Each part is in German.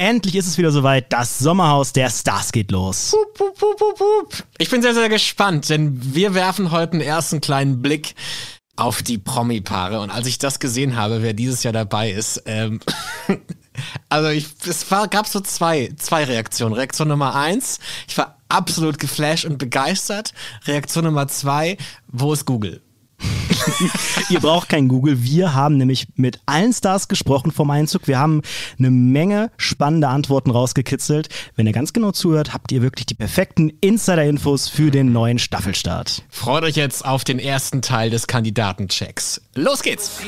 Endlich ist es wieder soweit. Das Sommerhaus der Stars geht los. Ich bin sehr, sehr gespannt, denn wir werfen heute einen ersten kleinen Blick auf die Promi-Paare. Und als ich das gesehen habe, wer dieses Jahr dabei ist, ähm, also ich, es war, gab so zwei, zwei Reaktionen. Reaktion Nummer eins, ich war absolut geflasht und begeistert. Reaktion Nummer zwei, wo ist Google? Ihr braucht kein Google. Wir haben nämlich mit allen Stars gesprochen vom Einzug. Wir haben eine Menge spannende Antworten rausgekitzelt. Wenn ihr ganz genau zuhört, habt ihr wirklich die perfekten Insider-Infos für den neuen Staffelstart. Freut euch jetzt auf den ersten Teil des Kandidatenchecks. Los geht's!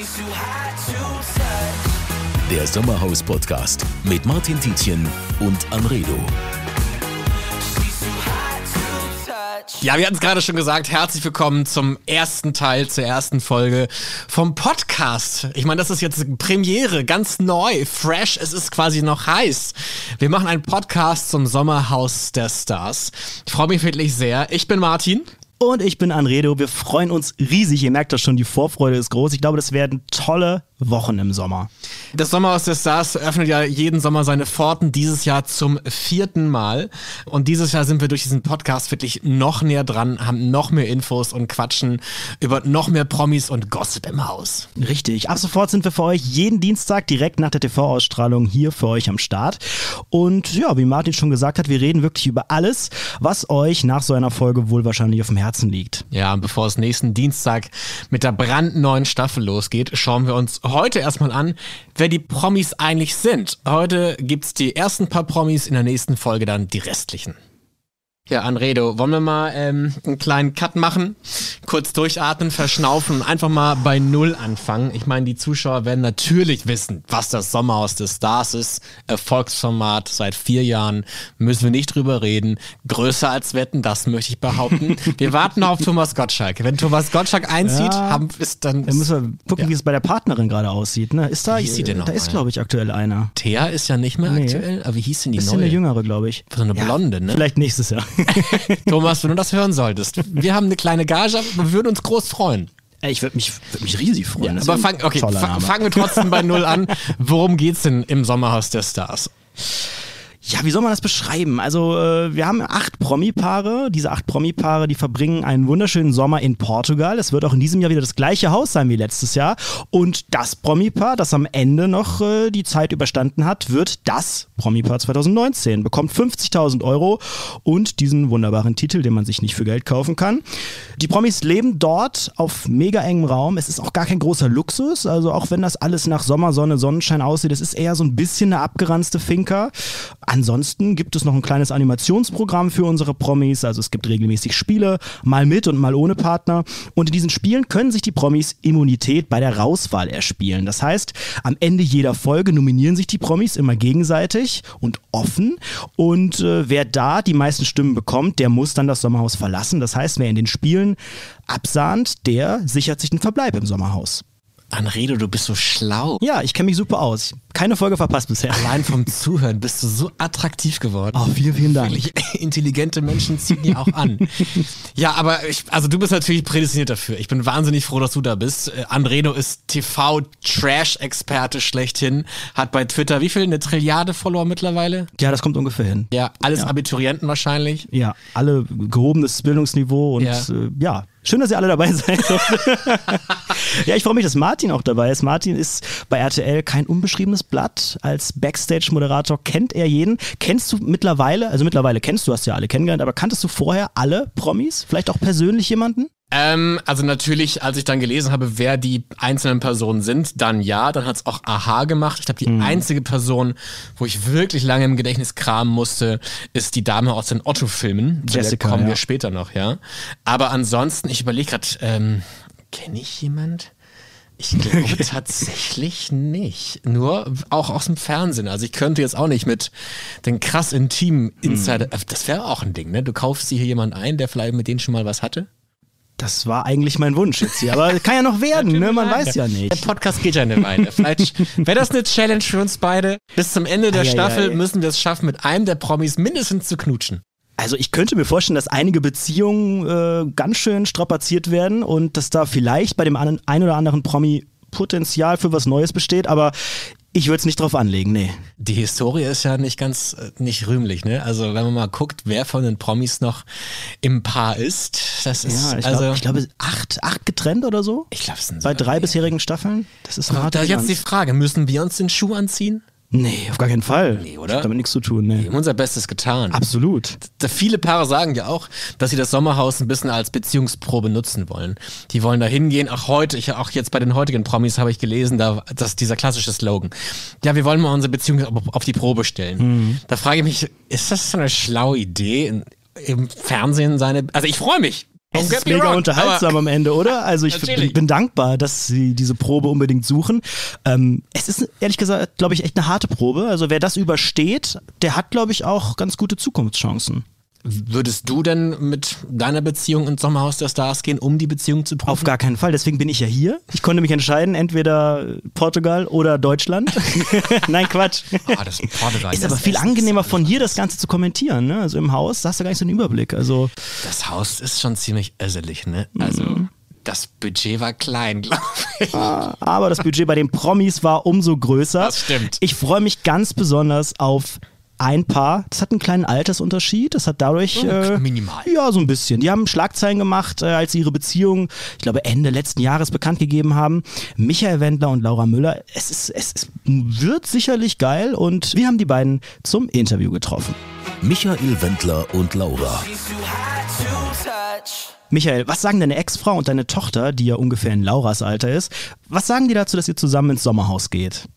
Der Sommerhaus-Podcast mit Martin Tietjen und Anredo. Ja, wir hatten es gerade schon gesagt. Herzlich willkommen zum ersten Teil, zur ersten Folge vom Podcast. Ich meine, das ist jetzt Premiere, ganz neu, fresh. Es ist quasi noch heiß. Wir machen einen Podcast zum Sommerhaus der Stars. Ich freue mich wirklich sehr. Ich bin Martin. Und ich bin Anredo. Wir freuen uns riesig. Ihr merkt das schon, die Vorfreude ist groß. Ich glaube, das werden tolle Wochen im Sommer. Das Sommerhaus der Stars öffnet ja jeden Sommer seine Pforten, dieses Jahr zum vierten Mal. Und dieses Jahr sind wir durch diesen Podcast wirklich noch näher dran, haben noch mehr Infos und quatschen über noch mehr Promis und Gossip im Haus. Richtig. Ab sofort sind wir für euch jeden Dienstag direkt nach der TV-Ausstrahlung hier für euch am Start. Und ja, wie Martin schon gesagt hat, wir reden wirklich über alles, was euch nach so einer Folge wohl wahrscheinlich auf dem Herzen Herzen liegt. Ja, und bevor es nächsten Dienstag mit der brandneuen Staffel losgeht, schauen wir uns heute erstmal an, wer die Promis eigentlich sind. Heute gibt es die ersten paar Promis, in der nächsten Folge dann die restlichen. Ja, Anredo, wollen wir mal ähm, einen kleinen Cut machen? Kurz durchatmen, verschnaufen und einfach mal bei Null anfangen. Ich meine, die Zuschauer werden natürlich wissen, was das Sommerhaus des Stars ist. Erfolgsformat seit vier Jahren. Müssen wir nicht drüber reden. Größer als Wetten, das möchte ich behaupten. Wir warten auf Thomas Gottschalk. Wenn Thomas Gottschalk einzieht, ja, haben, ist dann. Dann müssen wir gucken, ja. wie es bei der Partnerin gerade aussieht. Ne? Ist da, wie hieß sie denn noch da ist, glaube ich, aktuell einer. Thea ist ja nicht mehr nee. aktuell, aber wie hieß denn die ist neue? Ist eine jüngere, glaube ich. So eine Blonde, ne? Vielleicht nächstes Jahr. Thomas, wenn du das hören solltest, wir haben eine kleine Gage, aber wir würden uns groß freuen. Ich würde mich, würd mich riesig freuen. Ja, aber fang, okay, fangen wir trotzdem bei Null an. Worum geht's denn im Sommerhaus der Stars? Ja, wie soll man das beschreiben? Also, äh, wir haben acht Promi-Paare. Diese acht Promi-Paare, die verbringen einen wunderschönen Sommer in Portugal. Es wird auch in diesem Jahr wieder das gleiche Haus sein wie letztes Jahr. Und das Promi-Paar, das am Ende noch äh, die Zeit überstanden hat, wird das Promi-Paar 2019. Bekommt 50.000 Euro und diesen wunderbaren Titel, den man sich nicht für Geld kaufen kann. Die Promis leben dort auf mega engem Raum. Es ist auch gar kein großer Luxus. Also, auch wenn das alles nach Sommersonne, Sonnenschein aussieht, es ist eher so ein bisschen eine abgeranzte Finca. Ansonsten gibt es noch ein kleines Animationsprogramm für unsere Promis. Also es gibt regelmäßig Spiele, mal mit und mal ohne Partner. Und in diesen Spielen können sich die Promis Immunität bei der Rauswahl erspielen. Das heißt, am Ende jeder Folge nominieren sich die Promis immer gegenseitig und offen. Und äh, wer da die meisten Stimmen bekommt, der muss dann das Sommerhaus verlassen. Das heißt, wer in den Spielen absahnt, der sichert sich den Verbleib im Sommerhaus. Anredo, du bist so schlau. Ja, ich kenne mich super aus. Keine Folge verpasst bisher. Allein vom Zuhören bist du so attraktiv geworden. Oh, vielen, vielen Dank. Wirklich intelligente Menschen ziehen die auch an. ja, aber ich, also du bist natürlich prädestiniert dafür. Ich bin wahnsinnig froh, dass du da bist. Äh, Anredo ist TV-Trash-Experte schlechthin. Hat bei Twitter wie viel? Eine Trilliarde Follower mittlerweile? Ja, das kommt ungefähr hin. Ja, alles ja. Abiturienten wahrscheinlich. Ja, alle gehobenes Bildungsniveau und ja, äh, ja Schön, dass ihr alle dabei seid. ja, ich freue mich, dass Martin auch dabei ist. Martin ist bei RTL kein unbeschriebenes Blatt. Als Backstage-Moderator kennt er jeden. Kennst du mittlerweile, also mittlerweile kennst du, hast ja alle kennengelernt, aber kanntest du vorher alle Promis? Vielleicht auch persönlich jemanden? Ähm, also natürlich, als ich dann gelesen habe, wer die einzelnen Personen sind, dann ja, dann hat es auch Aha gemacht. Ich glaube, die mhm. einzige Person, wo ich wirklich lange im Gedächtnis kramen musste, ist die Dame aus den Otto-Filmen. Jessica. kommen ja. wir später noch, ja. Aber ansonsten, ich überlege gerade, ähm, kenne ich jemand? Ich glaube tatsächlich nicht. Nur auch aus dem Fernsehen. Also ich könnte jetzt auch nicht mit den krass intimen Insider. Mhm. Das wäre auch ein Ding, ne? Du kaufst hier jemanden ein, der vielleicht mit denen schon mal was hatte. Das war eigentlich mein Wunsch jetzt hier, aber kann ja noch werden, ne? Man weiß ja nicht. Der Podcast geht ja eine Weile. Vielleicht wäre das eine Challenge für uns beide. Bis zum Ende der ah, Staffel ja, ja. müssen wir es schaffen, mit einem der Promis mindestens zu knutschen. Also ich könnte mir vorstellen, dass einige Beziehungen äh, ganz schön strapaziert werden und dass da vielleicht bei dem einen oder anderen Promi Potenzial für was Neues besteht, aber Ich würde es nicht drauf anlegen, nee. Die Historie ist ja nicht ganz, äh, nicht rühmlich, ne? Also wenn man mal guckt, wer von den Promis noch im Paar ist, das ist, Ja, ich, also. glaub, ich glaube, acht, acht getrennt oder so? ich glaube, es sind Bei drei bisherigen Staffeln? Das ist harte da jetzt die. Frage, müssen wir uns den Schuh anziehen? Nee, auf gar keinen Fall. Nee, oder? Hat damit nichts zu tun, nee. Wir haben unser Bestes getan. Absolut. Da viele Paare sagen ja auch, dass sie das Sommerhaus ein bisschen als Beziehungsprobe nutzen wollen. Die wollen da hingehen. Auch heute, ich, auch jetzt bei den heutigen Promis habe ich gelesen, da, dass dieser klassische Slogan. Ja, wir wollen mal unsere Beziehung auf, die Probe stellen. Mhm. Da frage ich mich, ist das so eine schlaue Idee, im Fernsehen seine, also ich freue mich. Es ist me mega wrong, unterhaltsam am Ende, oder? Also ich bin, bin dankbar, dass sie diese Probe unbedingt suchen. Ähm, es ist ehrlich gesagt, glaube ich, echt eine harte Probe. Also wer das übersteht, der hat, glaube ich, auch ganz gute Zukunftschancen. Würdest du denn mit deiner Beziehung ins Sommerhaus der Stars gehen, um die Beziehung zu prüfen? Auf gar keinen Fall. Deswegen bin ich ja hier. Ich konnte mich entscheiden, entweder Portugal oder Deutschland. Nein, Quatsch. Ah, das Portugal. Ist aber viel angenehmer von hier das Ganze zu kommentieren. Ne? Also im Haus, da hast du gar nicht so einen Überblick. Also Das Haus ist schon ziemlich öselig, ne? Also, Mhm. das Budget war klein, glaube ich. aber das Budget bei den Promis war umso größer. Das stimmt. Ich freue mich ganz besonders auf ein Paar. Das hat einen kleinen Altersunterschied. Das hat dadurch. Äh, minimal. Ja, so ein bisschen. Die haben Schlagzeilen gemacht, äh, als sie ihre Beziehung, ich glaube, Ende letzten Jahres bekannt gegeben haben. Michael Wendler und Laura Müller. Es, ist, es ist, wird sicherlich geil und wir haben die beiden zum Interview getroffen. Michael Wendler und Laura. Michael, was sagen deine Ex-Frau und deine Tochter, die ja ungefähr in Lauras Alter ist, was sagen die dazu, dass ihr zusammen ins Sommerhaus geht?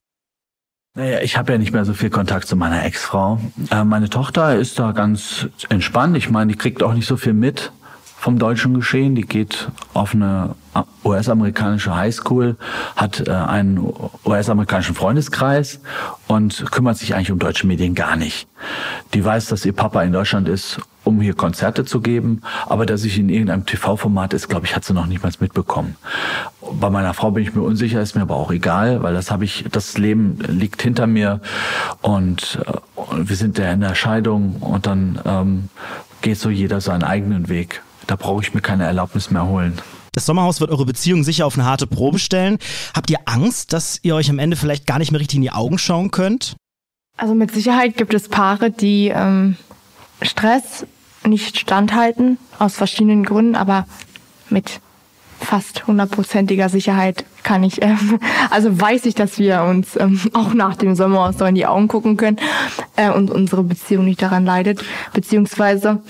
Naja, ich habe ja nicht mehr so viel Kontakt zu meiner Ex-Frau. Äh, meine Tochter ist da ganz entspannt. Ich meine, die kriegt auch nicht so viel mit vom deutschen Geschehen. Die geht auf eine US-amerikanische Highschool, hat äh, einen US-amerikanischen Freundeskreis und kümmert sich eigentlich um deutsche Medien gar nicht. Die weiß, dass ihr Papa in Deutschland ist, um hier Konzerte zu geben, aber dass ich in irgendeinem TV-Format ist, glaube ich, hat sie noch niemals mitbekommen. Bei meiner Frau bin ich mir unsicher, ist mir aber auch egal, weil das habe ich, das Leben liegt hinter mir und, äh, und wir sind ja in der Scheidung und dann ähm, geht so jeder seinen eigenen Weg. Da brauche ich mir keine Erlaubnis mehr holen. Das Sommerhaus wird eure Beziehung sicher auf eine harte Probe stellen. Habt ihr Angst, dass ihr euch am Ende vielleicht gar nicht mehr richtig in die Augen schauen könnt? Also mit Sicherheit gibt es Paare, die ähm, Stress nicht standhalten, aus verschiedenen Gründen, aber mit fast hundertprozentiger Sicherheit kann ich, ähm, also weiß ich, dass wir uns ähm, auch nach dem Sommerhaus so in die Augen gucken können äh, und unsere Beziehung nicht daran leidet, beziehungsweise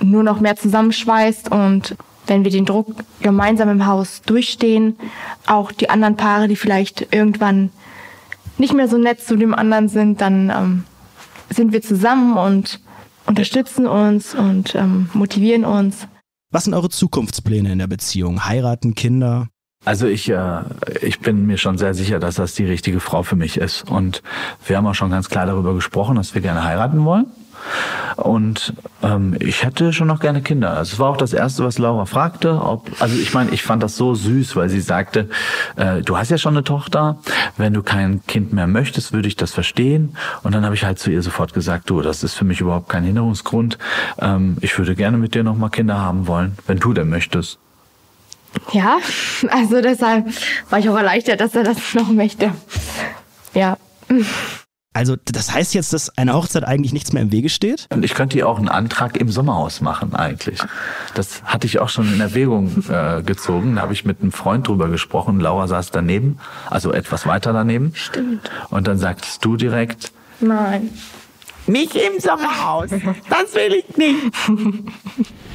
nur noch mehr zusammenschweißt und wenn wir den Druck gemeinsam im Haus durchstehen, auch die anderen Paare, die vielleicht irgendwann nicht mehr so nett zu dem anderen sind, dann ähm, sind wir zusammen und unterstützen uns und ähm, motivieren uns. Was sind eure Zukunftspläne in der Beziehung? Heiraten, Kinder? Also ich, äh, ich bin mir schon sehr sicher, dass das die richtige Frau für mich ist. Und wir haben auch schon ganz klar darüber gesprochen, dass wir gerne heiraten wollen. Und ähm, ich hätte schon noch gerne Kinder. Also es war auch das Erste, was Laura fragte. Ob, also ich meine, ich fand das so süß, weil sie sagte, äh, du hast ja schon eine Tochter. Wenn du kein Kind mehr möchtest, würde ich das verstehen. Und dann habe ich halt zu ihr sofort gesagt, du, das ist für mich überhaupt kein Hinderungsgrund. Ähm, ich würde gerne mit dir noch mal Kinder haben wollen, wenn du denn möchtest. Ja, also deshalb war ich auch erleichtert, dass er das noch möchte. Ja. Also das heißt jetzt, dass einer Hochzeit eigentlich nichts mehr im Wege steht? Und ich könnte ja auch einen Antrag im Sommerhaus machen eigentlich. Das hatte ich auch schon in Erwägung äh, gezogen. Da habe ich mit einem Freund drüber gesprochen. Laura saß daneben, also etwas weiter daneben. Stimmt. Und dann sagtest du direkt, Nein. nicht im Sommerhaus. Das will ich nicht.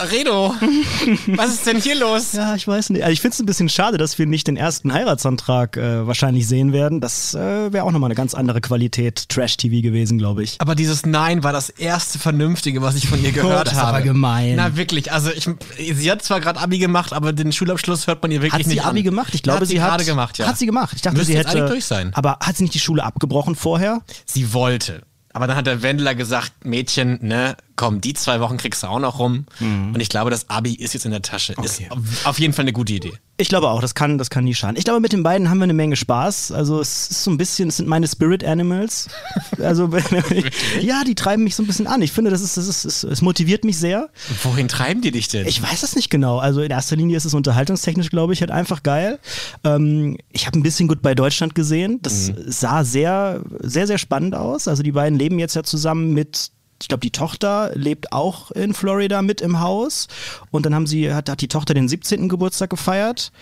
Redo, was ist denn hier los? Ja, ich weiß nicht. Also ich finde es ein bisschen schade, dass wir nicht den ersten Heiratsantrag äh, wahrscheinlich sehen werden. Das äh, wäre auch nochmal eine ganz andere Qualität Trash-TV gewesen, glaube ich. Aber dieses Nein war das erste Vernünftige, was ich von ihr gehört Oh, das habe. aber gemein. Na wirklich, also ich, sie hat zwar gerade Abi gemacht, aber den Schulabschluss hört man ihr wirklich Hat sie nicht Abi an. gemacht? Ich glaube, hat sie, hat gerade gemacht, ja. Hat sie gemacht. Ich dachte, Müsste sie hätte. durch sein. Aber hat sie nicht die Schule abgebrochen vorher? Sie wollte. Aber dann hat der Wendler gesagt, Mädchen, ne, komm, die zwei Wochen kriegst du auch noch rum. Mhm. Und ich glaube, das Abi ist jetzt in der Tasche. Ist auf, jeden Fall eine gute Idee. Ich glaube auch, das kann, das kann nie schaden. Ich glaube, mit den beiden haben wir eine Menge Spaß. Also es ist so ein bisschen, es sind meine Spirit Animals. Also ja, die treiben mich so ein bisschen an. Ich finde, das ist, das ist, es, es motiviert mich sehr. Wohin treiben die dich denn? Ich weiß es nicht genau. Also in erster Linie ist es unterhaltungstechnisch, glaube ich, halt einfach geil. Ähm, ich habe ein bisschen gut bei Deutschland gesehen. Das sah sehr, sehr, sehr spannend aus. Also die beiden leben jetzt ja zusammen mit ich glaube, die Tochter lebt auch in Florida mit im Haus. Und dann haben sie, hat, hat die Tochter den 17. Geburtstag gefeiert.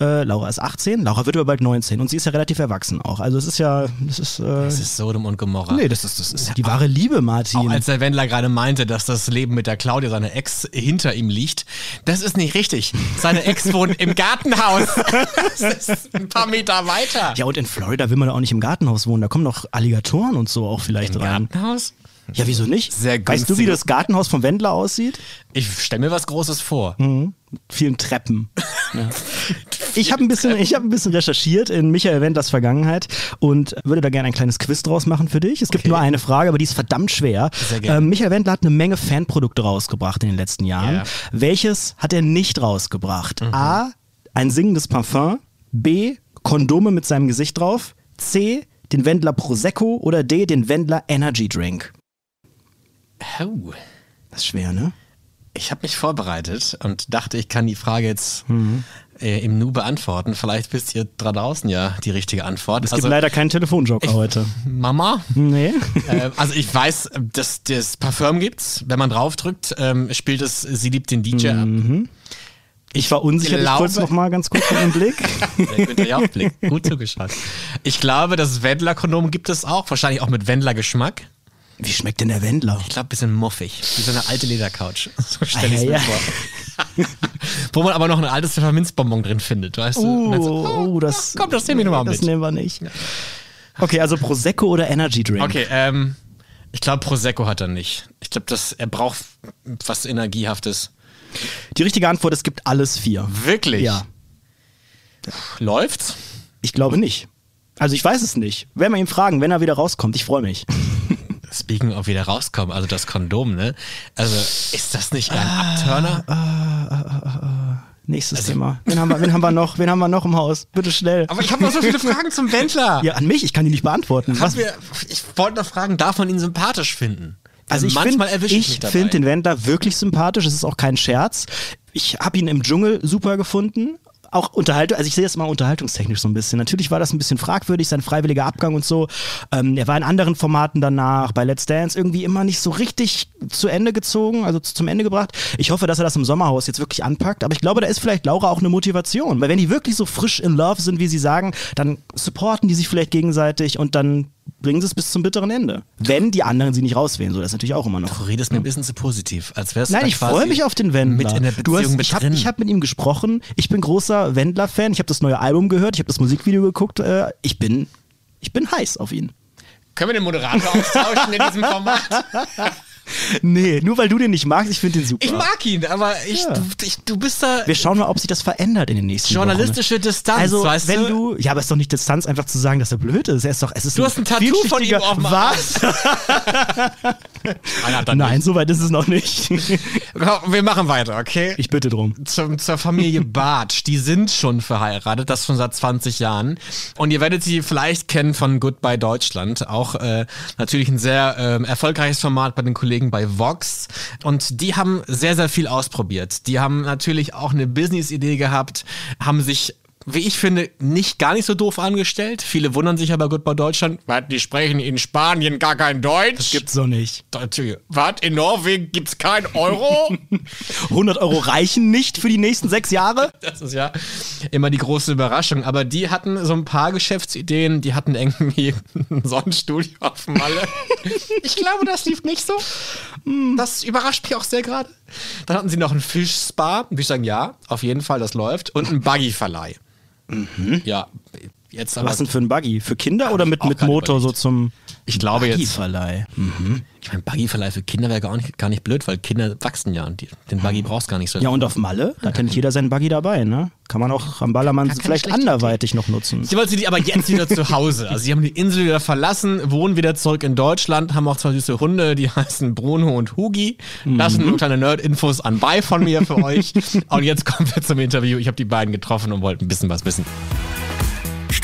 Äh, Laura ist 18, Laura wird aber bald 19 und sie ist ja relativ erwachsen auch. Also es ist ja, das ist, äh, das ist Sodom und Gomorra. nee, das ist, das ist die wahre Liebe, Martin. Auch als der Wendler gerade meinte, dass das Leben mit der Claudia, seiner Ex, hinter ihm liegt. Das ist nicht richtig. Seine Ex wohnt im Gartenhaus. Das ist ein paar Meter weiter. ja, und in Florida will man auch nicht im Gartenhaus wohnen. Da kommen doch Alligatoren und so auch vielleicht Im rein. Gartenhaus? Ja, wieso nicht? Sehr weißt du, wie das Gartenhaus vom Wendler aussieht? Ich stelle mir was Großes vor. Mit vielen Treppen. Ja. Ich habe ein, bisschen- ich hab ein bisschen recherchiert in Michael Wendlers Vergangenheit und würde da gerne ein kleines Quiz draus machen für dich. Es gibt Okay. nur eine Frage, aber die ist verdammt schwer. Ähm, Michael Wendler hat eine Menge Fanprodukte rausgebracht in den letzten Jahren. Ja. Welches hat er nicht rausgebracht? Mhm. A. Ein singendes Parfum. B. Kondome mit seinem Gesicht drauf. C. Den Wendler Prosecco oder D. Den Wendler Energy Drink. Oh. Das ist schwer, ne? Ich habe mich vorbereitet und dachte, ich kann die Frage jetzt Mhm. äh, im Nu beantworten. Vielleicht wisst ihr da draußen ja die richtige Antwort. Es gibt leider keinen Telefonjoker heute. Mama? Nee. äh, also ich weiß, dass das Parfum gibt's. Wenn man draufdrückt, ähm, spielt es Sie liebt den DJ ab. Ich war unsicher, ich glaube- kurz noch mal ganz kurz mit dem Blick. Der Günther Jauch-Blick. Gut zugeschaut. Ich glaube, das Wendler-Kondom gibt es auch. Wahrscheinlich auch mit Wendler-Geschmack. Wie schmeckt denn der Wendler? Ich glaube, ein bisschen muffig. Wie so eine alte Ledercouch. So stelle ich Ah, mir ja, vor. Wo man aber noch ein altes Pfefferminzbonbon drin findet, weißt du? So, Oh, oh, das. komm, das nehmen wir nochmal Das mit. nehmen wir nicht. Okay, also Prosecco oder Energy Drink? Okay, ähm, ich glaube, Prosecco hat er nicht. Ich glaube, er braucht was Energiehaftes. Die richtige Antwort, es gibt alles vier. Wirklich? Ja. Läuft's? Ich glaube nicht. Also ich weiß es nicht. Werden wir ihn fragen, wenn er wieder rauskommt. Ich freue mich. Speaking of wieder rauskommen, also das Kondom, ne? Also, ist das nicht ein Abturner? Nächstes Thema. Wen haben, wir, wen haben wir noch? Wen haben wir noch im Haus? Bitte schnell. Aber ich habe noch so viele Fragen zum Wendler. ja, an mich, ich kann die nicht beantworten. Haben wir, ich wollte noch fragen, darf man ihn sympathisch finden? Also ich manchmal finde ich, ich finde den Wendler wirklich sympathisch. Es ist auch kein Scherz. Ich habe ihn im Dschungel super gefunden. Auch Unterhaltung, also ich sehe das mal unterhaltungstechnisch so ein bisschen. Natürlich war das ein bisschen fragwürdig, sein freiwilliger Abgang und so. Ähm, er war in anderen Formaten danach, bei Let's Dance irgendwie immer nicht so richtig zu Ende gezogen, also zum Ende gebracht. Ich hoffe, dass er das im Sommerhaus jetzt wirklich anpackt. Aber ich glaube, da ist vielleicht Laura auch eine Motivation. Weil wenn die wirklich so frisch in Love sind, wie sie sagen, dann supporten die sich vielleicht gegenseitig und dann bringen sie es bis zum bitteren Ende. Wenn die anderen sie nicht rauswählen. So, das ist natürlich auch immer noch. Du redest mir ein bisschen zu positiv, als wärst du Nein, ich freue mich auf den Wendler. Mit in der du hast, mit ich habe hab mit ihm gesprochen. Ich bin großer Wendler-Fan. Ich habe das neue Album gehört. Ich habe das Musikvideo geguckt. Äh, ich bin, ich bin heiß auf ihn. Können wir den Moderator austauschen in diesem Format? Nee, nur weil du den nicht magst. Ich finde den super. Ich mag ihn, aber ich, Ja. du, ich, du bist da Wir schauen mal, ob sich das verändert in den nächsten journalistische Wochen. Distanz, Also, weißt wenn du? du, ja, aber es ist doch nicht Distanz, einfach zu sagen, dass er blöd ist. Er ist doch, es ist Du hast ein Tattoo von ihm auf dem. Was? Nein, so weit ist es noch nicht. Wir machen weiter, okay? Ich bitte drum. zum, zur Familie Bartsch. Die sind schon verheiratet, das schon seit 20 Jahren. Und ihr werdet sie vielleicht kennen von Goodbye Deutschland. Auch äh, natürlich ein sehr ähm, erfolgreiches Format bei den Kollegen bei Vox. Und die haben sehr, sehr viel ausprobiert. Die haben natürlich auch eine Business-Idee gehabt, haben sich wie ich finde, nicht gar nicht so doof angestellt. Viele wundern sich aber Goodbye Deutschland. Was, die sprechen in Spanien gar kein Deutsch? Gibt's doch nicht. Was, in Norwegen gibt's kein Euro? 100 Euro reichen nicht für die nächsten sechs Jahre? Das ist ja immer die große Überraschung. Aber die hatten so ein paar Geschäftsideen. Die hatten irgendwie ein Sonnenstudio auf Malle. Ich glaube, das lief nicht so. Das überrascht mich auch sehr gerade. Dann hatten sie noch ein Fischspa. Würde ich sagen, ja, auf jeden Fall, das läuft. Und ein Buggy-Verleih. Ja, Jetzt aber, Was denn für ein Buggy? Für Kinder oder mit, mit Motor so zum ich glaube jetzt, Buggy-Verleih? ich meine, Buggyverleih für Kinder wäre gar nicht, gar nicht blöd, weil Kinder wachsen ja und die, den Buggy brauchst gar nicht so. Ja, und auf Malle, da hat ja nicht jeder seinen Buggy dabei, ne? Kann man auch am Ballermann keine vielleicht schlechte anderweitig noch nutzen. Sie wollten die aber jetzt wieder zu Hause. Also sie haben die Insel wieder verlassen, wohnen wieder zurück in Deutschland, haben auch zwei süße Hunde, die heißen Bruno und Hugi. Das sind nur kleine Nerd-Infos anbei von mir für euch. Und jetzt kommen wir zum Interview. Ich habe die beiden getroffen und wollte ein bisschen was wissen.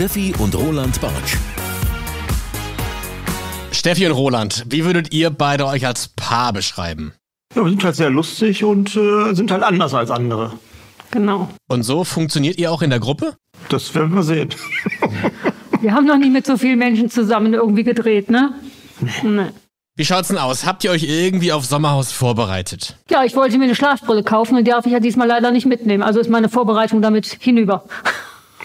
Steffi und Roland Bartsch. Steffi und Roland, wie würdet ihr beide euch als Paar beschreiben? Ja, wir sind halt sehr lustig und äh, sind halt anders als andere. Genau. Und so funktioniert ihr auch in der Gruppe? Das werden wir sehen. Wir haben noch nie mit so vielen Menschen zusammen irgendwie gedreht, ne? Nee. Wie schaut's denn aus? Habt ihr euch irgendwie auf Sommerhaus vorbereitet? Ja, ich wollte mir eine Schlafbrille kaufen und die darf ich ja diesmal leider nicht mitnehmen. Also ist meine Vorbereitung damit hinüber.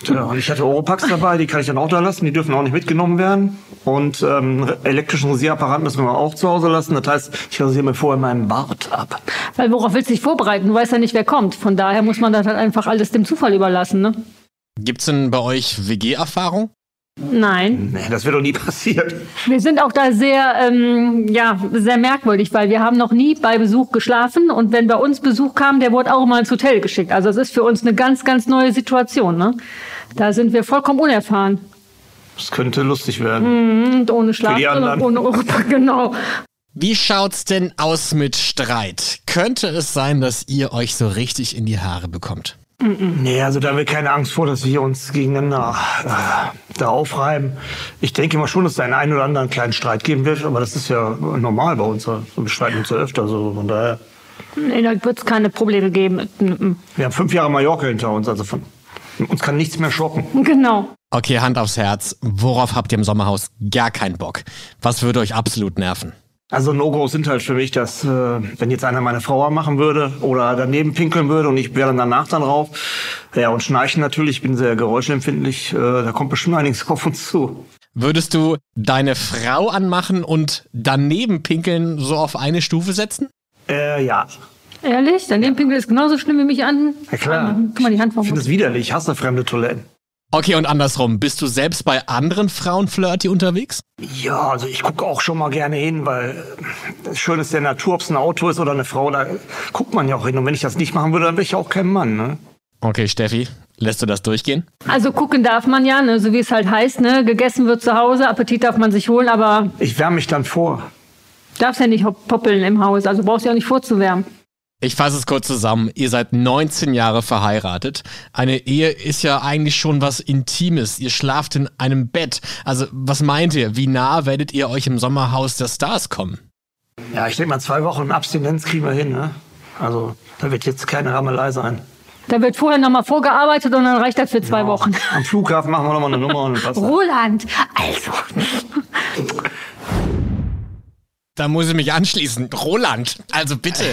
Ja, und ich hatte Oropax dabei, die kann ich dann auch da lassen, die dürfen auch nicht mitgenommen werden. Und ähm, elektrischen Rasierapparat müssen wir auch zu Hause lassen. Das heißt, ich rasiere mir vorher meinen Bart ab. Weil worauf willst du dich vorbereiten? Du weißt ja nicht, wer kommt. Von daher muss man das halt einfach alles dem Zufall überlassen, ne? Gibt's denn bei euch WG-Erfahrung? Nein. Nee, das wird doch nie passiert. Wir sind auch da sehr, ähm, ja, sehr merkwürdig, weil wir haben noch nie bei Besuch geschlafen und wenn bei uns Besuch kam, der wurde auch immer ins Hotel geschickt. Also es ist für uns eine ganz, ganz neue Situation, ne? Da sind wir vollkommen unerfahren. Das könnte lustig werden. Und ohne Schlaf und ohne Europa, genau. Wie schaut's denn aus mit Streit? Könnte es sein, dass ihr euch so richtig in die Haare bekommt? Nee, also da haben wir keine Angst vor, dass wir uns gegeneinander äh, da aufreiben. Ich denke mal schon, dass es einen einen oder anderen kleinen Streit geben wird, aber das ist ja normal bei uns. Wir streiten uns ja öfter so. Von daher, Nee, da wird es keine Probleme geben. Wir haben fünf Jahre Mallorca hinter uns, also von uns kann nichts mehr schocken. Genau. Okay, Hand aufs Herz. Worauf habt ihr im Sommerhaus gar keinen Bock? Was würde euch absolut nerven? Also No-Gos sind halt für mich, dass äh, wenn jetzt einer meine Frau machen würde oder daneben pinkeln würde und ich wäre dann danach dann drauf. Ja, und Schnarchen natürlich, ich bin sehr geräuschempfindlich, äh, da kommt bestimmt einiges auf uns zu. Würdest du deine Frau anmachen und daneben pinkeln so auf eine Stufe setzen? Äh, ja, Ehrlich? Dein Pinkel ist genauso schlimm wie mich an. ja klar. Guck mal, die Hand Ich finde es widerlich, ich hasse fremde Toiletten. Okay, und andersrum. Bist du selbst bei anderen Frauen flirty unterwegs? Ja, also ich gucke auch schon mal gerne hin, weil äh, das Schöne ist der Natur, ob es ein Auto ist oder eine Frau, da guckt man ja auch hin. Und wenn ich das nicht machen würde, dann wäre ich auch kein Mann. Ne? Okay, Steffi, lässt du das durchgehen? Also gucken darf man ja, ne, so wie es halt heißt, ne? Gegessen wird zu Hause, Appetit darf man sich holen, aber Ich wärme mich dann vor. darfst ja nicht poppeln im Haus, also brauchst du ja auch nicht vorzuwärmen. Ich fasse es kurz zusammen. Ihr seid 19 Jahre verheiratet. Eine Ehe ist ja eigentlich schon was Intimes. Ihr schlaft in einem Bett. Also, was meint ihr? Wie nah werdet ihr euch im Sommerhaus der Stars kommen? Ja, ich denke mal, zwei Wochen Abstinenz kriegen wir hin. Ne? Also da wird jetzt keine Rammelei sein. Da wird vorher nochmal vorgearbeitet und dann reicht das für zwei Wochen. Am Flughafen machen wir nochmal eine Nummer und was. Roland, also. Da muss ich mich anschließen. Roland, also bitte.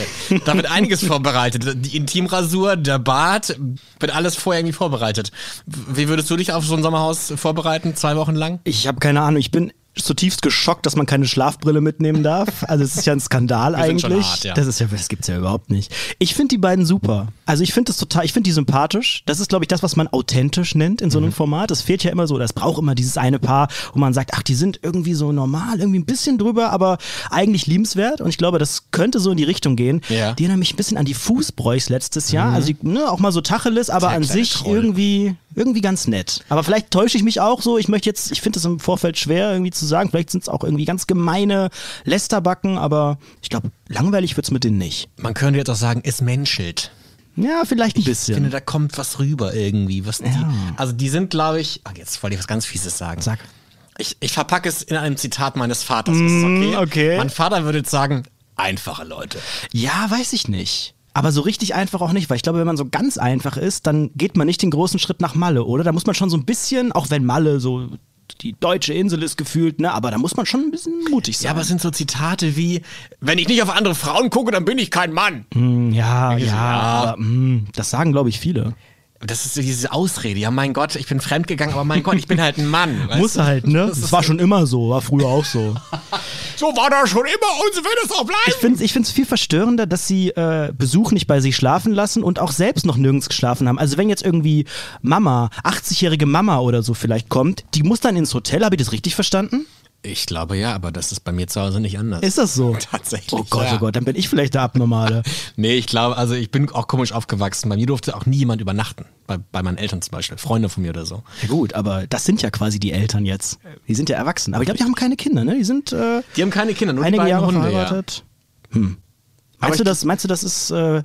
Da wird einiges vorbereitet. Die Intimrasur, der Bart, wird alles vorher irgendwie vorbereitet. Wie würdest du dich auf so ein Sommerhaus vorbereiten, zwei Wochen lang? Ich habe keine Ahnung, ich bin zutiefst geschockt, dass man keine Schlafbrille mitnehmen darf. Also es ist ja ein Skandal eigentlich. hart, ja. Das ist ja, das gibt's ja überhaupt nicht. Ich finde die beiden super. Also ich finde das total, ich finde die sympathisch. Das ist, glaube ich, das, was man authentisch nennt in so einem Mhm. Format. Das fehlt ja immer so. Das braucht immer dieses eine Paar, wo man sagt, ach, die sind irgendwie so normal, irgendwie ein bisschen drüber, aber eigentlich liebenswert. Und ich glaube, das könnte so in die Richtung gehen. Ja. Mhm. Die erinnern mich ein bisschen an die Fußbräuchs letztes Jahr. Also die, ne, auch mal so Tacheles, aber Der an sich Troll. irgendwie irgendwie ganz nett. Aber vielleicht täusche ich mich auch so. Ich möchte jetzt, ich finde es im Vorfeld schwer irgendwie zu sagen. Vielleicht sind es auch irgendwie ganz gemeine Lästerbacken, aber ich glaube, langweilig wird's mit denen nicht. Man könnte jetzt auch sagen, es menschelt. Ja, vielleicht ein Ich bisschen. finde, da kommt was rüber irgendwie. Was die, Ja. Also die sind, glaube ich, ach, jetzt wollte ich was ganz Fieses sagen. Sag. Ich, ich verpacke es in einem Zitat meines Vaters. Ist das okay? okay. Mein Vater würde jetzt sagen, einfache Leute. Ja, weiß ich nicht. Aber so richtig einfach auch nicht, weil ich glaube, wenn man so ganz einfach ist, dann geht man nicht den großen Schritt nach Malle, oder? Da muss man schon so ein bisschen, auch wenn Malle so die deutsche Insel ist gefühlt, ne? Aber da muss man schon ein bisschen mutig sein. Ja, aber es sind so Zitate wie, wenn ich nicht auf andere Frauen gucke, dann bin ich kein Mann. ja, ja, Ja. aber, mh, das sagen, glaube ich, viele. Das ist so diese Ausrede. Ja, mein Gott, ich bin fremdgegangen, aber mein Gott, ich bin halt ein Mann. Muss du? halt, ne? Das war schon immer so, war früher auch so. So war das schon immer und so wird es auch bleiben. Ich finde es ich find's viel verstörender, dass sie äh, Besuch nicht bei sich schlafen lassen und auch selbst noch nirgends geschlafen haben. Also wenn jetzt irgendwie Mama, 80-jährige Mama oder so vielleicht kommt, die muss dann ins Hotel, habe ich das richtig verstanden? Ich glaube ja, aber das ist bei mir zu Hause nicht anders. Ist das so? Tatsächlich. Oh Gott, ja. oh Gott, dann bin ich vielleicht der Abnormale. Nee, ich glaube, also ich bin auch komisch aufgewachsen. Bei mir durfte auch nie jemand übernachten. Bei, bei meinen Eltern zum Beispiel. Freunde von mir oder so. Ja gut, aber das sind ja quasi die Eltern jetzt. Die sind ja erwachsen. Aber ich glaube, die haben keine Kinder, ne? Die sind äh, Die haben keine Kinder, nur die einige beiden Jahre Hunde. Ja. verheiratet. Hm. Meinst du, das, meinst du, das ist. Äh,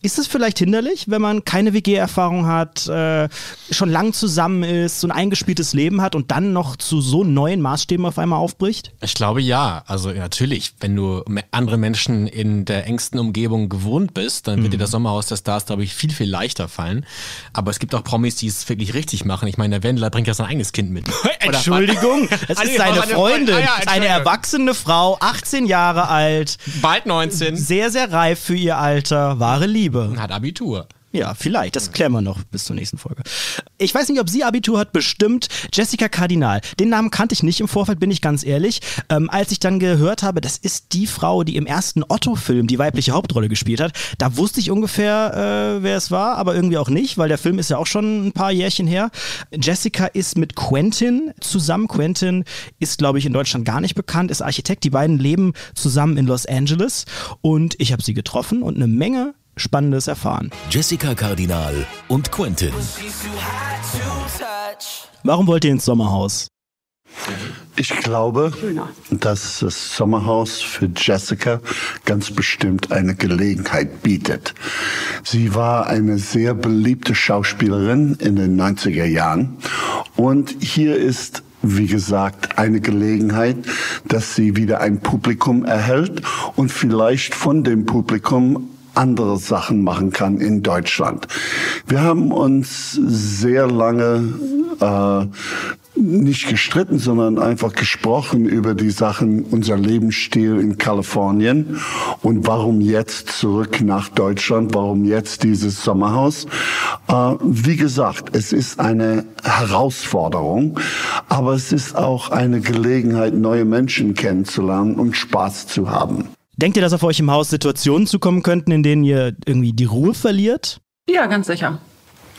ist es vielleicht hinderlich, wenn man keine WG-Erfahrung hat, äh, schon lang zusammen ist, so ein eingespieltes Leben hat und dann noch zu so neuen Maßstäben auf einmal aufbricht? Ich glaube ja. Also natürlich, wenn du andere Menschen in der engsten Umgebung gewohnt bist, dann wird dir das Sommerhaus der Stars, glaube ich, viel, viel leichter fallen. Aber es gibt auch Promis, die es wirklich richtig machen. Ich meine, der Wendler bringt ja sein eigenes Kind mit. Entschuldigung, es ist seine Freundin. Ah ja, eine erwachsene Frau, 18 Jahre alt, Bald 19. sehr, sehr reif für ihr Alter, wahre Liebe. Hat Abitur. Ja, vielleicht. Das klären wir noch bis zur nächsten Folge. Ich weiß nicht, ob sie Abitur hat, bestimmt. Jessica Kardinal. Den Namen kannte ich nicht im Vorfeld, bin ich ganz ehrlich. Ähm, als ich dann gehört habe, das ist die Frau, die im ersten Otto-Film die weibliche Hauptrolle gespielt hat, da wusste ich ungefähr, äh, wer es war, aber irgendwie auch nicht, weil der Film ist ja auch schon ein paar Jährchen her. Jessica ist mit Quentin zusammen. Quentin ist, glaube ich, in Deutschland gar nicht bekannt, ist Architekt. Die beiden leben zusammen in Los Angeles und ich habe sie getroffen und eine Menge Spannendes erfahren. Jessica Kardinal und Quentin. Warum wollt ihr ins Sommerhaus? Ich glaube, dass das Sommerhaus für Jessica ganz bestimmt eine Gelegenheit bietet. Sie war eine sehr beliebte Schauspielerin in den 90er Jahren und hier ist wie gesagt, eine Gelegenheit, dass sie wieder ein Publikum erhält und vielleicht von dem Publikum andere Sachen machen kann in Deutschland. Wir haben uns sehr lange äh, nicht gestritten, sondern einfach gesprochen über die Sachen, unser Lebensstil in Kalifornien und warum jetzt zurück nach Deutschland, warum jetzt dieses Sommerhaus. Äh, wie gesagt, es ist eine Herausforderung, aber es ist auch eine Gelegenheit, neue Menschen kennenzulernen und Spaß zu haben. Denkt ihr, dass auf euch im Haus Situationen zukommen könnten, in denen ihr irgendwie die Ruhe verliert? Ja, ganz sicher.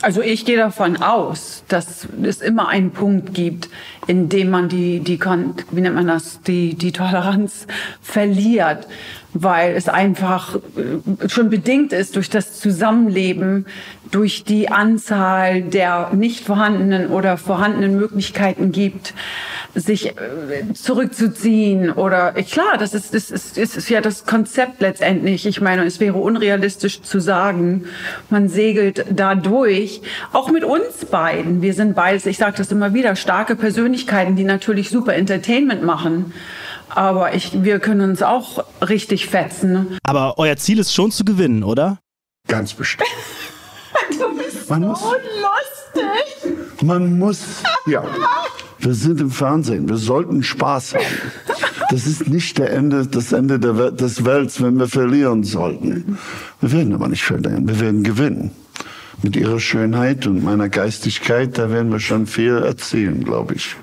Also ich gehe davon aus, dass es immer einen Punkt gibt, in dem man die, die wie nennt man das, die, die Toleranz verliert, weil es einfach äh, schon bedingt ist durch das Zusammenleben, durch die Anzahl der nicht vorhandenen oder vorhandenen Möglichkeiten gibt, sich äh, zurückzuziehen oder äh, klar, das ist, das ist, das ist ja das Konzept letztendlich. Ich meine, es wäre unrealistisch zu sagen, man segelt da durch. Auch mit uns beiden. Wir sind beides, ich sage das immer wieder, starke Persönlichkeiten, die natürlich super Entertainment machen. Aber ich, wir können uns auch richtig fetzen. Aber euer Ziel ist schon zu gewinnen, oder? Ganz bestimmt. Du bist Man muss- lustig. Man muss, ja. Wir sind im Fernsehen. Wir sollten Spaß haben. Das ist nicht der Ende, das Ende der Wel des Welts, wenn wir verlieren sollten. Wir werden aber nicht verlieren. Wir werden gewinnen. Mit ihrer Schönheit und meiner Geistigkeit, da werden wir schon viel erzählen, glaube ich.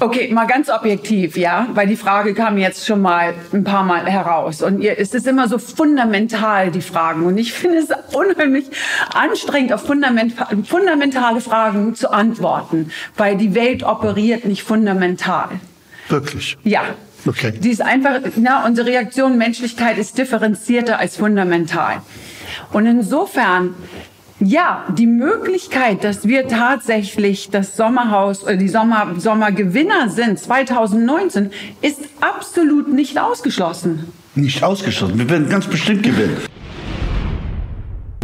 Okay, mal ganz objektiv, ja, weil die Frage kam jetzt schon mal ein paar Mal heraus und ihr, es ist immer so fundamental die Fragen und ich finde es unheimlich anstrengend, auf fundament, fundamentale Fragen zu antworten, weil die Welt operiert nicht fundamental. Wirklich. Ja. Okay. Die ist einfach, na, unsere Reaktion Menschlichkeit ist differenzierter als fundamental. Und insofern, ja, die Möglichkeit, dass wir tatsächlich das Sommerhaus oder die Sommer, Sommergewinner sind 2019, ist absolut nicht ausgeschlossen. Nicht ausgeschlossen. Wir werden ganz bestimmt gewinnen.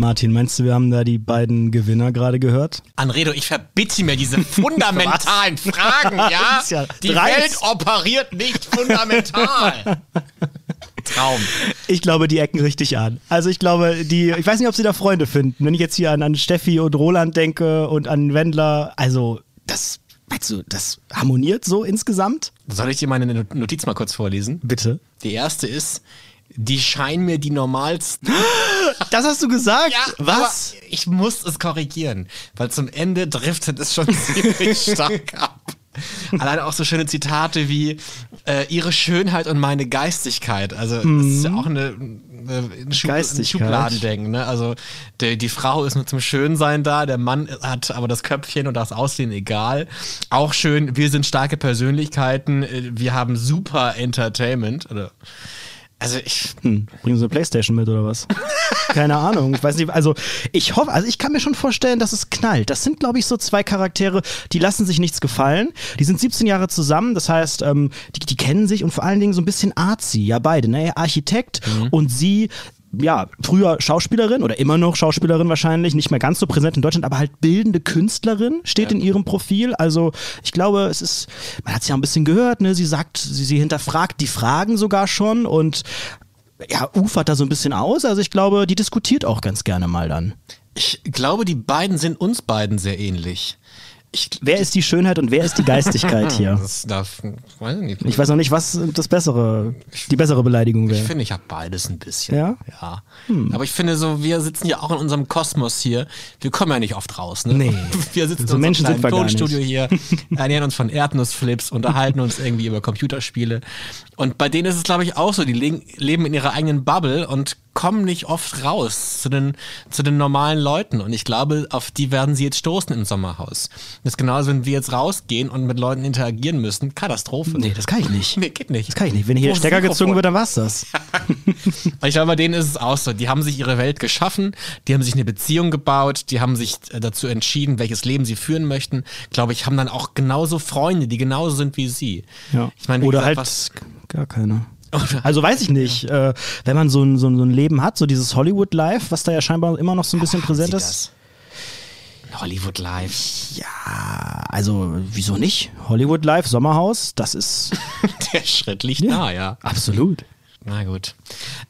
Martin, meinst du, wir haben da die beiden Gewinner gerade gehört? Anredo, ich verbitte mir diese fundamentalen Fragen, ja? ist ja Die dreist. Welt operiert nicht fundamental. Traum. Ich glaube, die ecken richtig an. Also ich glaube, die, ich weiß nicht, ob sie da Freunde finden. Wenn ich jetzt hier an, an Steffi und Roland denke und an Wendler, also das, meinst du, das harmoniert so insgesamt? Soll ich dir meine Notiz mal kurz vorlesen? Bitte. Die erste ist, die scheinen mir die normalsten. Das hast du gesagt? Ja, Was? ich muss es korrigieren, weil zum Ende driftet es schon ziemlich stark ab. Allein auch so schöne Zitate wie äh, ihre Schönheit und meine Geistigkeit. Also das ist ja auch eine, eine, ein Schub, ein. Schubladendenken. Ne? Also die, die Frau ist nur zum Schönsein da, der Mann hat aber das Köpfchen und das Aussehen egal. Auch schön, wir sind starke Persönlichkeiten, äh, wir haben super Entertainment. Oder also ich, Hm, bringen sie eine Playstation mit oder was? Keine Ahnung. Ich weiß nicht. Also ich hoffe, also ich kann mir schon vorstellen, dass es knallt. Das sind, glaube ich, so zwei Charaktere, die lassen sich nichts gefallen. Die sind 17 Jahre zusammen, das heißt, ähm, die, die kennen sich und vor allen Dingen so ein bisschen artsy, ja beide, ne? Er Architekt und sie ja, früher Schauspielerin oder immer noch Schauspielerin wahrscheinlich, nicht mehr ganz so präsent in Deutschland, aber halt bildende Künstlerin steht in ihrem Profil. Also ich glaube, es ist, man hat es ja ein bisschen gehört, ne? Sie sagt, sie, sie hinterfragt die Fragen sogar schon und ja, ufert da so ein bisschen aus. Also ich glaube, die diskutiert auch ganz gerne mal dann. ich glaube, die beiden sind uns beiden sehr ähnlich. Ich, Wer ist die Schönheit und wer ist die Geistigkeit hier? das darf, weiß ich nicht. Ich weiß noch nicht, was das bessere, die bessere Beleidigung Ich wäre. finde, ich habe beides ein bisschen. Ja? Ja. Aber ich finde so, wir sitzen ja auch in unserem Kosmos hier. Wir kommen ja nicht oft raus, ne? Nee. Wir sitzen So in Menschen unserem. Tonstudio hier, ernähren uns von Erdnussflips, unterhalten uns irgendwie über Computerspiele. Und bei denen ist es, glaube ich, auch so. Die le leben in ihrer eigenen Bubble und kommen nicht oft raus zu den, zu den normalen Leuten. Und ich glaube, auf die werden sie jetzt stoßen im Sommerhaus. Das ist genauso, wenn wir jetzt rausgehen und mit Leuten interagieren müssen. Katastrophe. Nee, das kann ich nicht. Nee, geht nicht. Das kann ich nicht. Wenn hier der Stecker gezogen wird, dann war's das. Ich glaube, bei denen ist es auch so. Die haben sich ihre Welt geschaffen, die haben sich eine Beziehung gebaut, die haben sich äh, dazu entschieden, welches Leben sie führen möchten. Glaube ich, haben dann auch genauso Freunde, die genauso sind wie sie. Ja. Ich meine, Oder gesagt, halt was- gar keine. Also weiß ich nicht, äh, wenn man so ein, so, ein, so ein Leben hat, so dieses Hollywood-Life, was da ja scheinbar immer noch so ein bisschen präsent ist. das? Hollywood Live. Ja, also wieso nicht? Hollywood-Life, Sommerhaus, das ist Der Schritt liegt nah, ja. absolut. Na gut.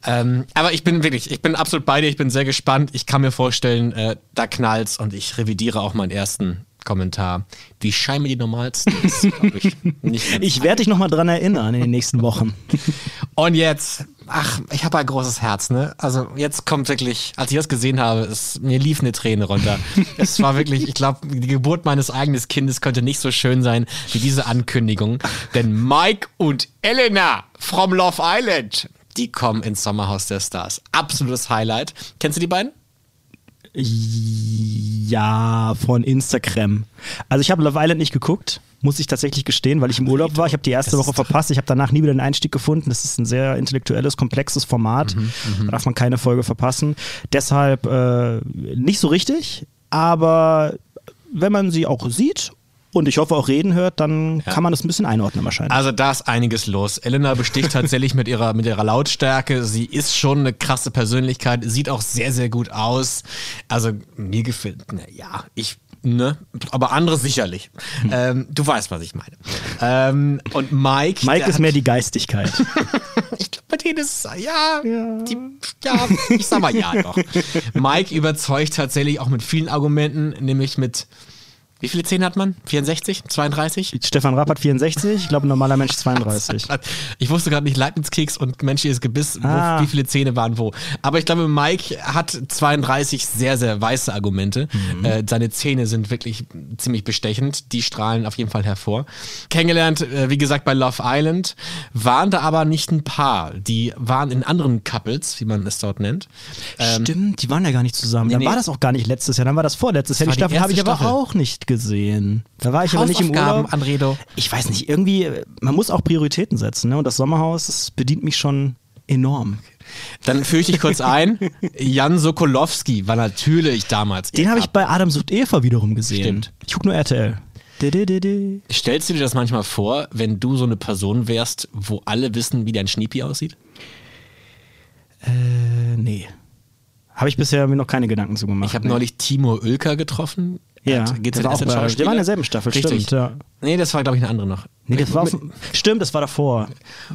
Ähm, aber ich bin wirklich, ich bin absolut bei dir, ich bin sehr gespannt. Ich kann mir vorstellen, äh, da knallt's und ich revidiere auch meinen ersten Kommentar. Wie scheinbar die normalsten ist, ich. Ich werde dich nochmal dran erinnern in den nächsten Wochen. Und jetzt, ach, ich habe ein großes Herz, ne? Also jetzt kommt wirklich, als ich das gesehen habe, es, mir lief eine Träne runter. es war wirklich, ich glaube, die Geburt meines eigenen Kindes könnte nicht so schön sein wie diese Ankündigung. Denn Mike und Elena from Love Island, die kommen ins Sommerhaus der Stars. Absolutes Highlight. Kennst du die beiden? Ja, von Instagram. Also ich habe Love Island nicht geguckt, muss ich tatsächlich gestehen, weil ich im Urlaub war. Ich habe die erste Woche verpasst. Ich habe danach nie wieder den Einstieg gefunden. Das ist ein sehr intellektuelles, komplexes Format. Da darf man keine Folge verpassen. Deshalb äh, nicht so richtig, aber wenn man sie auch sieht und ich hoffe auch reden hört, dann kann man das ein bisschen einordnen wahrscheinlich. Also da ist einiges los. Elena besticht tatsächlich mit ihrer, mit ihrer Lautstärke. Sie ist schon eine krasse Persönlichkeit, sieht auch sehr, sehr gut aus. Also mir gefällt, na ja, ich, ne, aber andere sicherlich. Ähm, du weißt, was ich meine. Ähm, und Mike. Mike ist mehr die Geistigkeit. ich glaube, bei denen ist es, ja, Die, ja, ich sag mal ja doch. Mike überzeugt tatsächlich auch mit vielen Argumenten, nämlich mit, wie viele Zähne hat man? 64? 32? Stefan Rapp hat 64, ich glaube ein normaler Mensch 32. Ich wusste gerade nicht Leibnizkeks und menschliches Gebiss, wo, Ah. wie viele Zähne waren wo. Aber ich glaube, Mike hat 32 sehr, sehr weiße Argumente. Mhm. Äh, seine Zähne sind wirklich ziemlich bestechend. Die strahlen auf jeden Fall hervor. Kennengelernt, äh, wie gesagt, bei Love Island. Waren da aber nicht ein Paar. Die waren in anderen Couples, wie man es dort nennt. Ähm, Stimmt, die waren ja gar nicht zusammen. Dann nee. war das auch gar nicht letztes Jahr, dann war das vorletztes Jahr. Die die Staffel habe ich aber Staffel. auch nicht gesehen. Da war ich aber nicht im Urlaub. Anredo. Ich weiß nicht, irgendwie, man muss auch Prioritäten setzen. Ne? Und das Sommerhaus, das bedient mich schon enorm. Dann führe ich dich kurz ein. Jan Sokolowski war natürlich damals. Den habe ich bei Adam sucht Eva wiederum gesehen. Stimmt. Ich gucke nur RTL. Stellst du dir das manchmal vor, wenn du so eine Person wärst, wo alle wissen, wie dein Schniepi aussieht? Äh, nee. Habe ich bisher mir noch keine Gedanken zu gemacht. Ich habe nee. neulich Timo Oelker getroffen. Ja, Hat der war auch bei- der war in derselben Staffel, Richtig. stimmt, ja. Nee, das war, glaube ich, eine andere noch. Nee, das war stimmt, das war davor.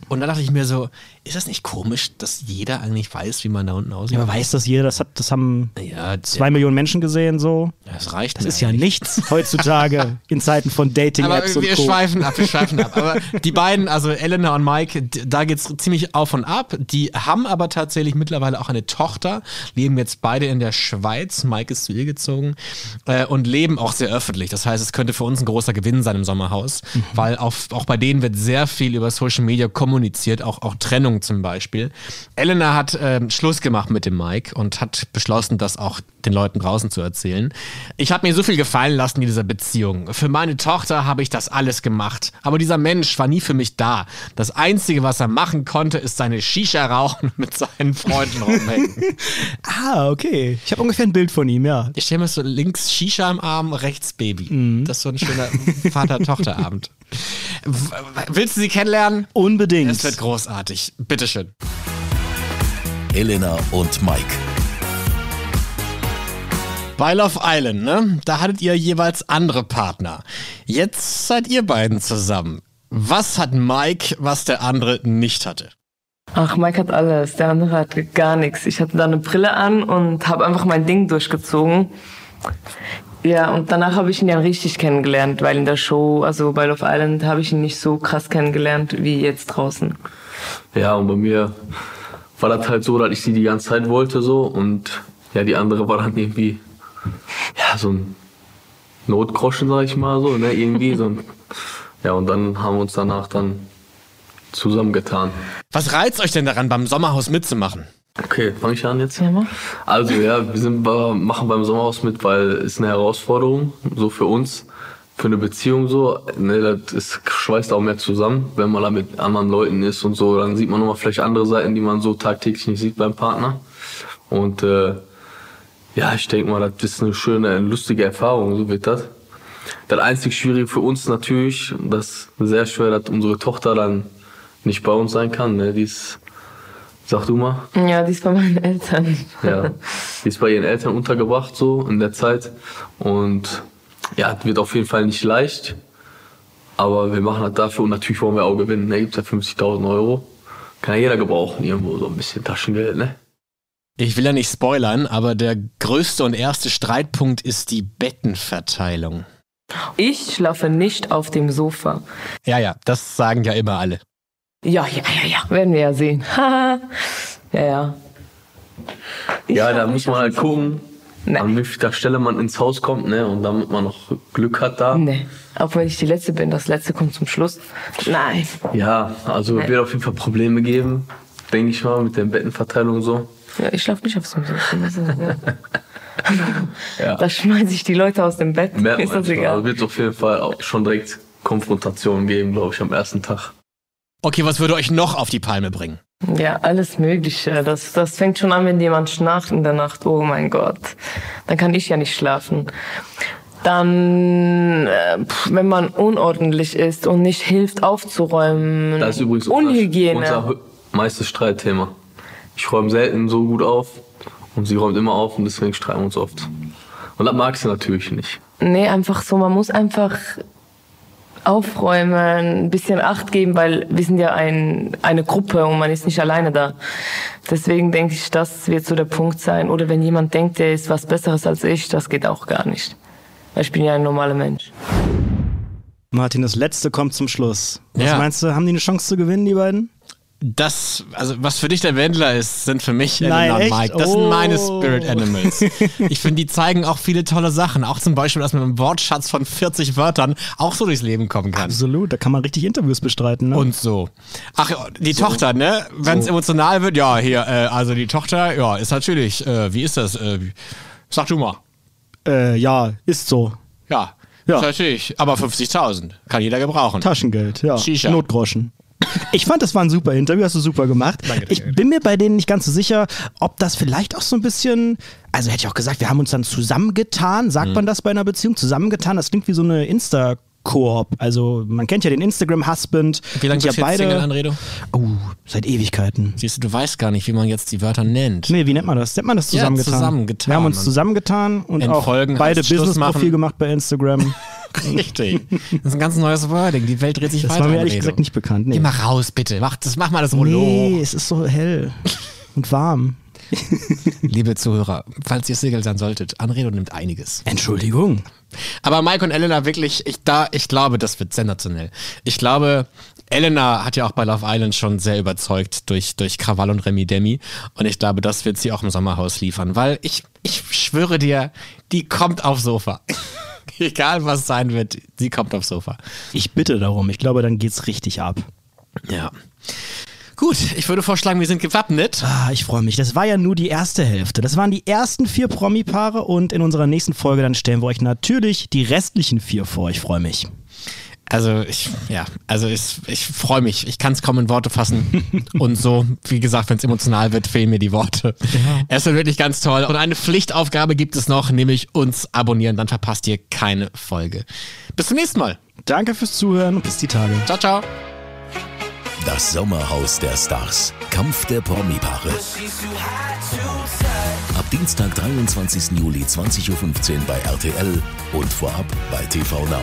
Und dann dachte ich mir so, ist das nicht komisch, dass jeder eigentlich weiß, wie man da unten aussieht? Ja, aber weiß das jeder, das, hat, das haben Ja, zwei Millionen Menschen gesehen so. das reicht Das ist ja nichts heutzutage in Zeiten von Dating-Apps und wir Co. schweifen ab, wir schweifen ab. Aber die beiden, also Elena und Mike, da geht's ziemlich auf und ab. Die haben aber tatsächlich mittlerweile auch eine Tochter, leben jetzt beide in der Schweiz. Mike ist zu ihr gezogen äh, und leben auch sehr öffentlich. Das heißt, es könnte für uns ein großer Gewinn sein im Sommerhaus, weil auf, auch bei denen wird sehr viel über Social Media kommuniziert, auch, auch Trennung zum Beispiel. Elena hat ähm, Schluss gemacht mit dem Mike und hat beschlossen, das auch den Leuten draußen zu erzählen. Ich habe mir so viel gefallen lassen in dieser Beziehung. Für meine Tochter habe ich das alles gemacht. Aber dieser Mensch war nie für mich da. Das Einzige, was er machen konnte, ist seine Shisha rauchen und mit seinen Freunden rumhängen. Ah, okay. Ich habe ungefähr ein Bild von ihm, ja. Ich stelle mir so links Shisha im Arm, rechts Baby. Das ist so ein schöner Vater-Tochter-Abend. Willst du sie kennenlernen? Unbedingt. Es wird großartig. Bitteschön. Elena und Mike. Bei Love Island, ne? Da hattet ihr jeweils andere Partner. Jetzt seid ihr beiden zusammen. Was hat Mike, was der andere nicht hatte? Ach, Mike hat alles, der andere hat gar nichts. Ich hatte da eine Brille an und habe einfach mein Ding durchgezogen. Ja, und danach habe ich ihn ja richtig kennengelernt, weil in der Show, also bei Love Island, habe ich ihn nicht so krass kennengelernt wie jetzt draußen. Ja, und bei mir war das halt so, dass ich sie die ganze Zeit wollte so und ja, die andere war dann irgendwie ja, so ein Notgroschen, sag ich mal so, ne, irgendwie so ein, ja, und dann haben wir uns danach dann zusammengetan. Was reizt euch denn daran, beim Sommerhaus mitzumachen? Okay, fange ich an jetzt? Ja, mach. Also ja, wir sind machen beim Sommerhaus mit, weil es eine Herausforderung, so für uns, für eine Beziehung so. Ne, das schweißt auch mehr zusammen, wenn man da mit anderen Leuten ist und so, dann sieht man nochmal vielleicht andere Seiten, die man so tagtäglich nicht sieht beim Partner. Und äh, ja, ich denke mal, das ist eine schöne, eine lustige Erfahrung, so wird das. Das einzig Schwierige für uns natürlich, das ist sehr schwer, dass unsere Tochter dann nicht bei uns sein kann. Ne? Die ist, sag du mal. Ja, die ist bei meinen Eltern. Ja, die ist bei ihren Eltern untergebracht so in der Zeit und ja, es wird auf jeden Fall nicht leicht, aber wir machen das dafür und natürlich wollen wir auch gewinnen. Da gibt ja 50.000 Euro, kann ja jeder gebrauchen irgendwo so ein bisschen Taschengeld, ne? Ich will ja nicht spoilern, aber der größte und erste Streitpunkt ist die Bettenverteilung. Ich schlafe nicht auf dem Sofa. Ja, ja, das sagen ja immer alle. Ja, ja, ja, ja, werden wir ja sehen. ja, ja. Ich Ja, da muss man halt gucken, an wie vieler Stelle man ins Haus kommt, ne? Und damit man noch Glück hat da. Nee, auch wenn ich die Letzte bin, das Letzte kommt zum Schluss. Nein. Ja, also es Nee. wird auf jeden Fall Probleme geben, denke ich mal, mit der Bettenverteilung und so. Ja, ich schlafe nicht auf dem Sofa. Ja. Da schmeiße ich die Leute aus dem Bett. Merkt ist das egal. Also wird auf jeden Fall auch schon direkt Konfrontation geben, glaube ich, am ersten Tag. Okay, was würde euch noch auf die Palme bringen? Ja, alles Mögliche. Das, das fängt schon an, wenn jemand schnarcht in der Nacht. Oh mein Gott. Dann kann ich ja nicht schlafen. Dann, äh, wenn man unordentlich ist und nicht hilft aufzuräumen. Das ist übrigens Unhygiene. unser meistes Streitthema. Ich räume selten so gut auf und sie räumt immer auf und deswegen streiten wir uns oft. Und das mag sie natürlich nicht. Nee, einfach so, man muss einfach aufräumen, ein bisschen Acht geben, weil wir sind ja ein, eine Gruppe und man ist nicht alleine da. Deswegen denke ich, das wird so der Punkt sein. Oder wenn jemand denkt, der ist was Besseres als ich, das geht auch gar nicht. Weil ich bin ja ein normaler Mensch. Martin, das letzte kommt zum Schluss. Was Ja. meinst du, haben die eine Chance zu gewinnen, die beiden? Das, also was für dich der Wendler ist, sind für mich Nein, Elena und? Mike. Das sind meine Oh. Spirit Animals. Ich finde, die zeigen auch viele tolle Sachen. Auch zum Beispiel, dass man mit einem Wortschatz von 40 Wörtern auch so durchs Leben kommen kann. Absolut, da kann man richtig Interviews bestreiten. Ne? Und so. Ach, die Tochter, ne? Wenn es emotional wird, ja, hier, äh, also die Tochter, ja, ist natürlich, äh, wie ist das? Äh, sag du mal. äh, ja, ist so. Ja, Ja. natürlich. Aber 50.000 kann jeder gebrauchen. Taschengeld, ja. Shisha. Notgroschen. Ich fand, das war ein super Interview, hast du super gemacht. ich bin mir bei denen nicht ganz so sicher, ob das vielleicht auch so ein bisschen, also hätte ich auch gesagt, wir haben uns dann zusammengetan, sagt Mhm. man das bei einer Beziehung, zusammengetan, das klingt wie so eine Insta- Koop. Also man kennt ja den Instagram-Husband. Wie lange bist du jetzt Single, Anredo? Oh, seit Ewigkeiten. Siehst du, du weißt gar nicht, wie man jetzt die Wörter nennt. Nee, wie nennt man das? Nennt man das Ja, zusammengetan? zusammengetan. Wir haben uns zusammengetan und auch beide Business-Profil gemacht bei Instagram. Richtig. Das ist ein ganz neues Wording. Die Welt dreht sich Das weiter. war mir ehrlich gesagt nicht bekannt. Nee. Geh mal raus, bitte. Mach, das, mach mal das Rollo. Nee, es ist so hell und warm. Liebe Zuhörer, falls ihr Single sein solltet, Anredo nimmt einiges. Entschuldigung. Aber Mike und Elena wirklich, ich, da, ich glaube, das wird sensationell. Ich glaube, Elena hat ja auch bei Love Island schon sehr überzeugt durch, durch Krawall und Remi Demi. Und ich glaube, das wird sie auch im Sommerhaus liefern, weil ich, ich schwöre dir, die kommt aufs Sofa. Egal was sein wird, sie kommt aufs Sofa. Ich bitte darum. Ich glaube, dann geht's richtig ab. Ja. Gut, ich würde vorschlagen, wir sind gewappnet. Ah, ich freue mich. Das war ja nur die erste Hälfte. Das waren die ersten vier Promi-Paare und in unserer nächsten Folge dann stellen wir euch natürlich die restlichen vier vor. Ich freue mich. Also ich, ja, also ich, ich freue mich. Ich kann es kaum in Worte fassen. Und so, wie gesagt, wenn es emotional wird, fehlen mir die Worte. Es wird wirklich ganz toll. Und eine Pflichtaufgabe gibt es noch, nämlich uns abonnieren. Dann verpasst ihr keine Folge. Bis zum nächsten Mal. Danke fürs Zuhören und bis die Tage. Ciao, ciao. Das Sommerhaus der Stars. Kampf der Promi-Paare. Ab Dienstag, 23. Juli, 20.15 Uhr bei RTL und vorab bei TV Now.